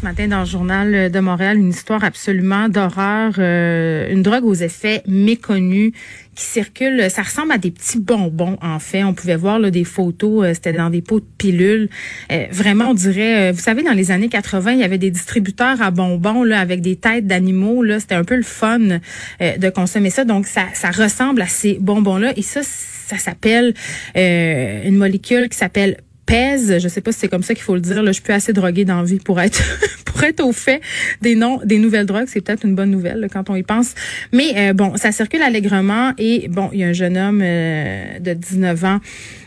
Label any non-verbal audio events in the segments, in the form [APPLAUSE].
Ce matin, dans le journal de Montréal, une histoire absolument d'horreur, euh, une drogue aux effets méconnus qui circule. Ça ressemble à des petits bonbons, en fait. On pouvait voir là, des photos, euh, c'était dans des pots de pilules. Euh, vraiment, on dirait, vous savez, dans les années 80, il y avait des distributeurs à bonbons là, avec des têtes d'animaux. Là, C'était un peu le fun de consommer ça. Donc, ça, ça ressemble à ces bonbons-là. Et ça, ça s'appelle une molécule qui s'appelle je sais pas si c'est comme ça qu'il faut le dire, là, je suis plus assez droguée dans vie pour être [LAUGHS] pour être au fait des noms des nouvelles drogues, c'est peut-être une bonne nouvelle quand on y pense. Mais euh, bon, ça circule allègrement et bon, il y a un jeune homme euh, de 19 ans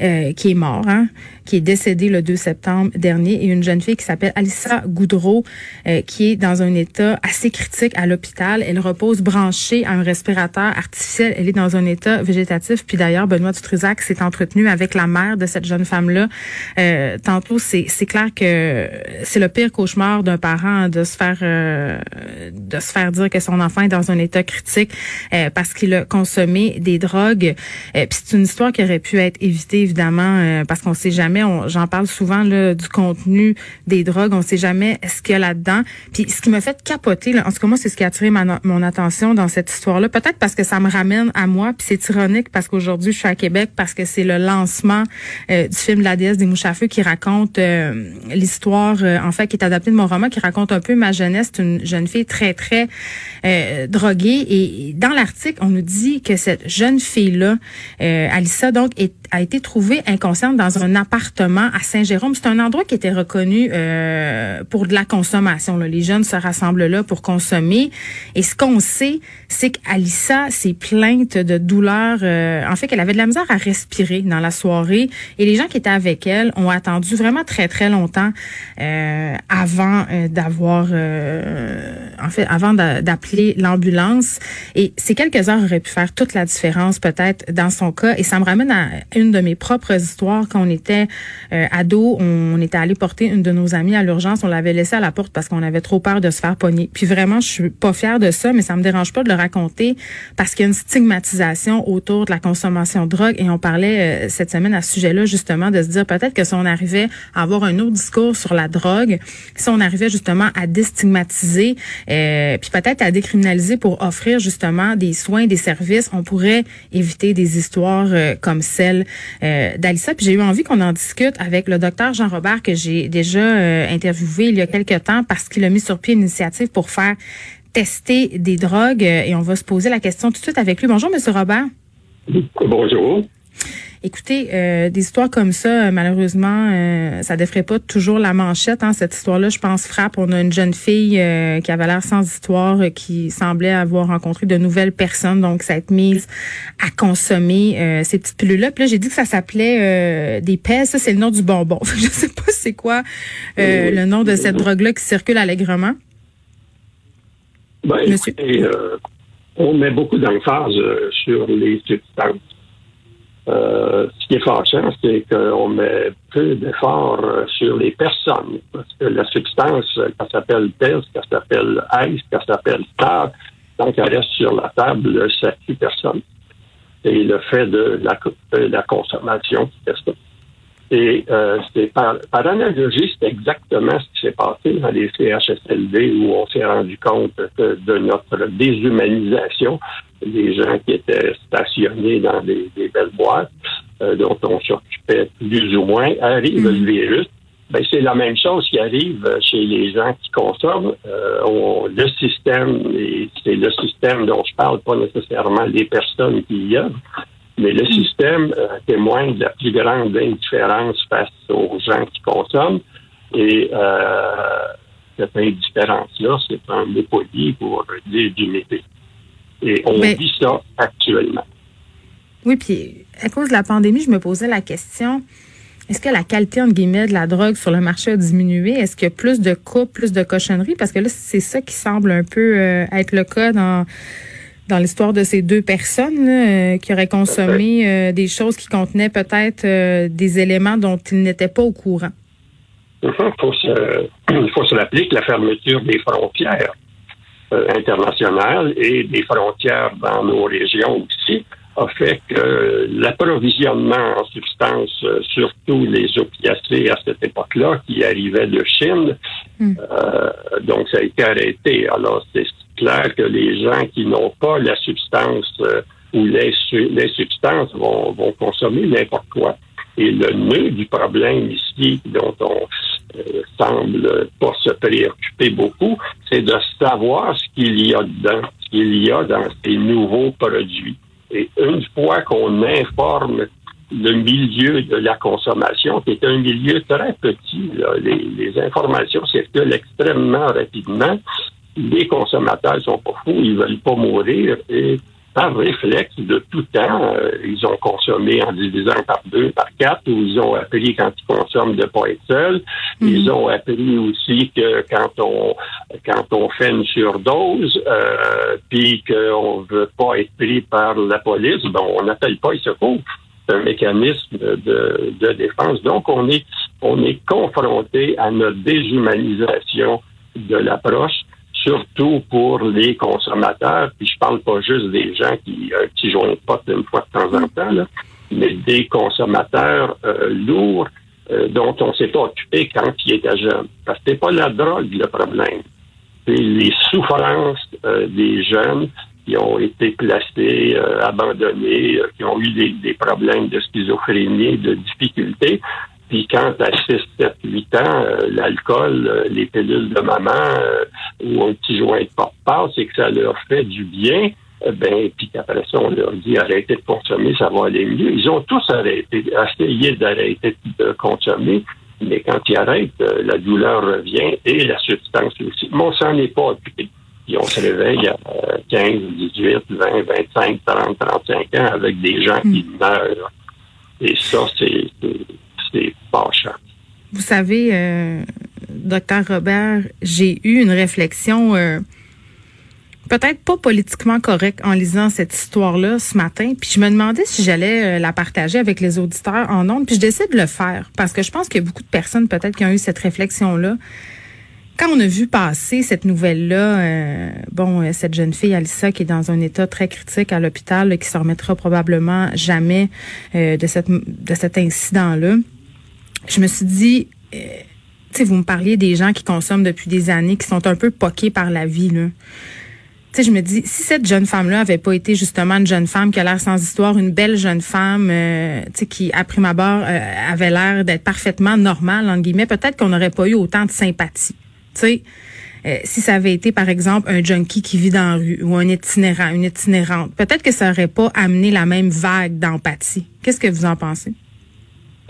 euh, qui est mort, hein, qui est décédé le 2 septembre dernier, et une jeune fille qui s'appelle Alissa Goudreau, euh, qui est dans un état assez critique à l'hôpital. Elle repose branchée à un respirateur artificiel. Elle est dans un état végétatif. Puis d'ailleurs, Benoît Dutrisac s'est entretenu avec la mère de cette jeune femme-là. Euh, tantôt, c'est clair que c'est le pire cauchemar d'un parent de se faire de se faire dire que son enfant est dans un état critique parce qu'il a consommé des drogues. puis c'est une histoire qui aurait pu être évitée évidemment, euh, parce qu'on sait jamais, j'en parle souvent là, du contenu des drogues, on sait jamais ce qu'il y a là-dedans. Puis ce qui m'a fait capoter, là, en tout cas moi, c'est ce qui a attiré mon attention dans cette histoire-là. Peut-être parce que ça me ramène à moi, puis c'est ironique parce qu'aujourd'hui je suis à Québec parce que c'est le lancement euh, du film La déesse des mouches à feu qui raconte euh, l'histoire, en fait, qui est adapté de mon roman, qui raconte un peu ma jeunesse. Une jeune fille très très droguée et dans l'article on nous dit que cette jeune fille-là, Alissa donc, est, a été trouvée inconsciente dans un appartement à Saint-Jérôme. C'est un endroit qui était reconnu euh, pour de la consommation. Les jeunes se rassemblent là pour consommer. Et ce qu'on sait, c'est qu'Alissa s'est plainte de douleur. Euh, en fait, qu'elle avait de la misère à respirer dans la soirée. Et les gens qui étaient avec elle ont attendu vraiment très, très longtemps euh, avant d'avoir... en fait, avant d'appeler l'ambulance. Et ces quelques heures auraient pu faire toute la différence peut-être dans son cas. Et ça me ramène à de mes propres histoires. Quand on était euh, ado, on, était allé porter une de nos amies à l'urgence. On l'avait laissée à la porte parce qu'on avait trop peur de se faire pogner. Puis vraiment, je suis pas fière de ça, mais ça me dérange pas de le raconter parce qu'il y a une stigmatisation autour de la consommation de drogue. Et on parlait euh, cette semaine à ce sujet-là, justement, de se dire peut-être que si on arrivait à avoir un autre discours sur la drogue, si on arrivait justement à déstigmatiser, euh, puis peut-être à décriminaliser pour offrir justement des soins, des services, on pourrait éviter des histoires euh, comme celle euh, d'Alissa. Puis j'ai eu envie qu'on en discute avec le docteur Jean Robert que j'ai déjà euh, interviewé il y a quelque temps parce qu'il a mis sur pied une initiative pour faire tester des drogues et on va se poser la question tout de suite avec lui. Bonjour, Monsieur Robert. Bonjour. Écoutez, euh, des histoires comme ça, euh, malheureusement, euh, ça défrait pas toujours la manchette. Hein, cette histoire-là, je pense, frappe. On a une jeune fille euh, qui avait l'air sans histoire, qui semblait avoir rencontré de nouvelles personnes, donc ça a été mise à consommer ces petites pilules-là. Puis là, j'ai dit que ça s'appelait des pèses. Ça, c'est le nom du bonbon. [LAUGHS] je sais pas c'est quoi le nom de cette drogue-là qui circule allègrement. Ben, Monsieur? on met beaucoup d'emphase sur les substances euh, ce qui est fâchant, c'est qu'on met peu d'efforts sur les personnes. Parce que la substance, qu'elle s'appelle PES, qu'elle s'appelle ICE, qu'elle s'appelle TAB, tant qu'elle reste sur la table, ça tue personne. Et le fait de la, de la consommation, c'est ça. Et euh, c'est par, par analogie, c'est exactement ce qui s'est passé dans les CHSLD où on s'est rendu compte de notre déshumanisation des gens qui étaient stationnés dans des, belles boîtes euh, dont on s'occupait plus ou moins. Arrive le mm. virus. Ben, c'est la même chose qui arrive chez les gens qui consomment. Euh, le système, c'est le système dont je parle, pas nécessairement les personnes qui y œuvrent, mais le système euh, témoigne de la plus grande indifférence face aux gens qui consomment. Et cette indifférence-là, c'est un mot poli pour dire. Et on vit ça actuellement. Oui, puis à cause de la pandémie, je me posais la question. Est-ce que la qualité, entre guillemets, de la drogue sur le marché a diminué? Est-ce qu'il y a plus de cas, plus de cochonneries? Parce que là, c'est ça qui semble un peu euh, être le cas dans, dans l'histoire de ces deux personnes euh, qui auraient consommé euh, des choses qui contenaient peut-être des éléments dont ils n'étaient pas au courant. Il faut se, [CLEARS THROAT] il faut se rappeler que la fermeture des frontières euh, internationales et des frontières dans nos régions aussi a fait que l'approvisionnement en substances, euh, surtout les opiacés à cette époque-là, qui arrivaient de Chine, Mm. euh, donc ça a été arrêté. Alors c'est clair que les gens qui n'ont pas la substance euh, ou les, les substances vont, vont consommer n'importe quoi. Et le nœud du problème ici, dont on euh, semble pas se préoccuper beaucoup, c'est de savoir ce qu'il y a dedans, ce qu'il y a dans ces nouveaux produits. Et une fois qu'on informe le milieu de la consommation, qui est un milieu très petit, là, les, les informations circulent extrêmement rapidement. Les consommateurs sont pas fous, ils veulent pas mourir et par réflexe de tout temps, euh, ils ont consommé en divisant par deux, par quatre, ou ils ont appris quand ils consomment de pas être seuls. Ils ont appris aussi que quand on quand on fait une surdose, euh, puis qu'on veut pas être pris par la police, ben on n'appelle pas les secours. C'est un mécanisme de, de défense. Donc on est on est confronté à notre déshumanisation de l'approche surtout pour les consommateurs, puis je parle pas juste des gens qui un petit joint de pote une fois de temps en temps, mais des consommateurs euh, lourds euh, dont on s'est pas occupé quand ils étaient jeunes. Parce que c'est pas la drogue le problème. C'est les souffrances euh, des jeunes qui ont été placés, euh, abandonnés, euh, qui ont eu des problèmes de schizophrénie, de difficultés. Puis quand à 6, 7, 8 ans, euh, l'alcool, euh, les pilules de maman euh, ou un petit joint de porte passe et que ça leur fait du bien, ben puis qu'après ça, on leur dit arrêtez de consommer, ça va aller mieux. Ils ont tous arrêté, essayé d'arrêter de consommer, mais quand ils arrêtent, euh, la douleur revient et la substance aussi. Mais on s'en est pas occupé. Puis on se réveille à euh, 15, 18, 20, 25, 30, 35 ans avec des gens qui meurent. Et ça, c'est c'est-. Vous savez, euh, docteur Robert, j'ai eu une réflexion euh, peut-être pas politiquement correcte en lisant cette histoire-là ce matin. Puis je me demandais si j'allais euh, la partager avec les auditeurs en ondes. Puis je décide de le faire parce que je pense qu'il y a beaucoup de personnes peut-être qui ont eu cette réflexion-là. Quand on a vu passer cette nouvelle-là, euh, bon, euh, cette jeune fille Alissa qui est dans un état très critique à l'hôpital, qui se remettra probablement jamais euh, de cette de cet incident-là, je me suis dit, euh, tu sais, vous me parliez des gens qui consomment depuis des années, qui sont un peu poqués par la vie, là. Tu sais, je me dis, si cette jeune femme-là avait pas été justement une jeune femme qui a l'air sans histoire, une belle jeune femme, euh, tu sais, qui, à prime abord, euh, avait l'air d'être parfaitement normale, entre guillemets, peut-être qu'on n'aurait pas eu autant de sympathie. Tu sais, euh, si ça avait été, par exemple, un junkie qui vit dans la rue ou un itinérant, une itinérante, peut-être que ça aurait pas amené la même vague d'empathie. Qu'est-ce que vous en pensez?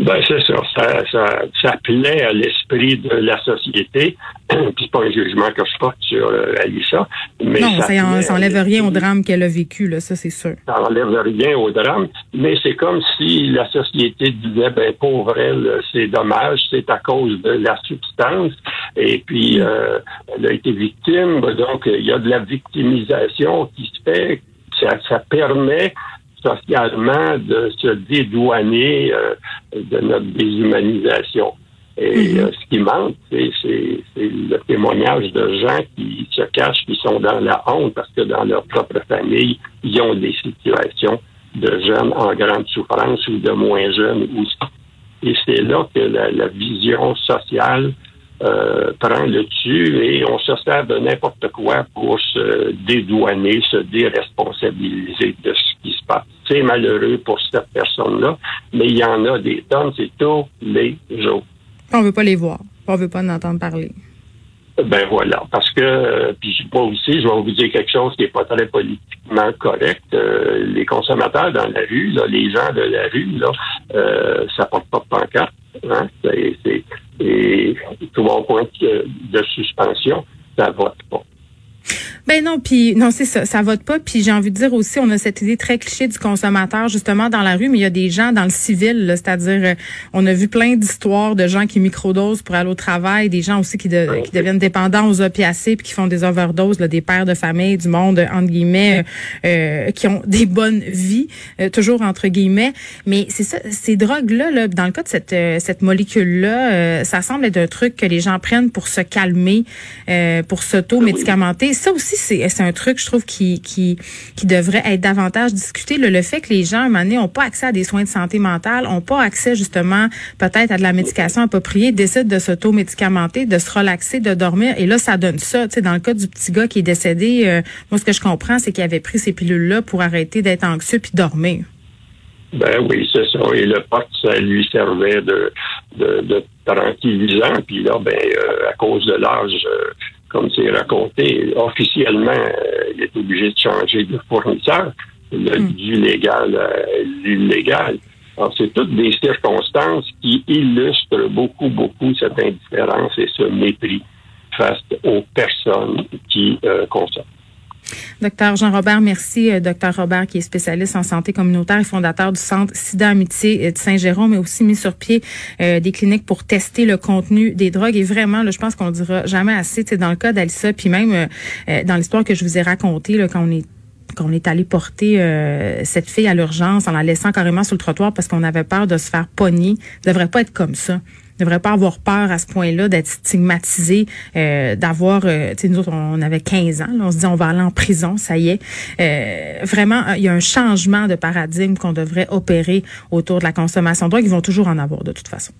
Ben, c'est ça. Ça, ça. ça plaît à l'esprit de la société. [CLEARS THROAT] Puis c'est pas un jugement que je porte sur euh, Alissa. Mais non, ça, en- ça enlève rien au drame qu'elle a vécu, là, ça c'est sûr. ça enlève rien au drame, mais c'est comme si la société disait, ben pauvre elle, c'est dommage, c'est à cause de la substance, et puis euh, elle a été victime, donc il y a de la victimisation qui se fait, ça, ça permet socialement de se dédouaner euh, de notre déshumanisation. Et euh, ce qui manque, c'est, c'est, c'est le témoignage de gens qui se cachent, qui sont dans la honte parce que dans leur propre famille, ils ont des situations de jeunes en grande souffrance ou de moins jeunes aussi. Et c'est là que la, la vision sociale euh, prend le dessus et on se sert de n'importe quoi pour se dédouaner, se déresponsabiliser de ce qui se passe. C'est malheureux pour cette personne-là, mais il y en a des tonnes, c'est tous les jours. On veut pas les voir. On veut pas en entendre parler. Ben voilà, parce que euh, puis moi aussi, je vais vous dire quelque chose qui est pas très politiquement correct. Euh, les consommateurs dans la rue, là, les gens de la rue, là, euh, ça porte pas de pancarte. Hein? C'est, c'est, et trois points de, de suspension, ça vote pas. Ben non, puis non, c'est ça, ça vote pas. Puis j'ai envie de dire aussi, on a cette idée très cliché du consommateur justement dans la rue, mais il y a des gens dans le civil, c'est-à-dire, euh, on a vu plein d'histoires de gens qui microdosent pour aller au travail, des gens aussi qui, qui deviennent dépendants aux opiacés puis qui font des overdoses, là, des pères de famille, du monde entre guillemets, euh, qui ont des bonnes vies, toujours entre guillemets. Mais c'est ça, ces drogues là, là, dans le cas de cette cette molécule là, ça semble être un truc que les gens prennent pour se calmer, pour s'auto-médicamenter. Ça aussi c'est un truc, je trouve, qui, devrait être davantage discuté. Le, fait que les gens, à un moment donné, n'ont pas accès à des soins de santé mentale, n'ont pas accès, justement, peut-être à de la médication appropriée, décident de s'auto-médicamenter, de se relaxer, de dormir. Et là, ça donne ça. Tu sais, dans le cas du petit gars qui est décédé, euh, moi, ce que je comprends, c'est qu'il avait pris ces pilules-là pour arrêter d'être anxieux puis dormir. Ben oui, c'est ça. Et le pot, ça lui servait de tranquillisant. Puis là, ben, euh, à cause de l'âge, euh, comme c'est raconté, officiellement, euh, il est obligé de changer de fournisseur, le, hmm. du légal à l'illégal. Alors, c'est toutes des circonstances qui illustrent beaucoup, beaucoup cette indifférence et ce mépris face aux personnes qui euh, consomment. Docteur Jean-Robert, merci. Euh, docteur Robert, qui est spécialiste en santé communautaire et fondateur du Centre Sida Amitié euh, de Saint-Jérôme, mais aussi mis sur pied euh, des cliniques pour tester le contenu des drogues. Et vraiment, là, je pense qu'on ne dira jamais assez. Dans le cas d'Alissa, puis même dans l'histoire que je vous ai racontée, quand on est qu'on est allé porter cette fille à l'urgence en la laissant carrément sur le trottoir parce qu'on avait peur de se faire pogner. Ça devrait pas être comme ça devrait pas avoir peur à ce point-là d'être stigmatisé, euh, d'avoir, euh, tu sais, nous autres, on avait 15 ans, on se dit on va aller en prison, ça y est. Euh, vraiment, il y a un changement de paradigme qu'on devrait opérer autour de la consommation de drogue. Ils vont toujours en avoir de toute façon.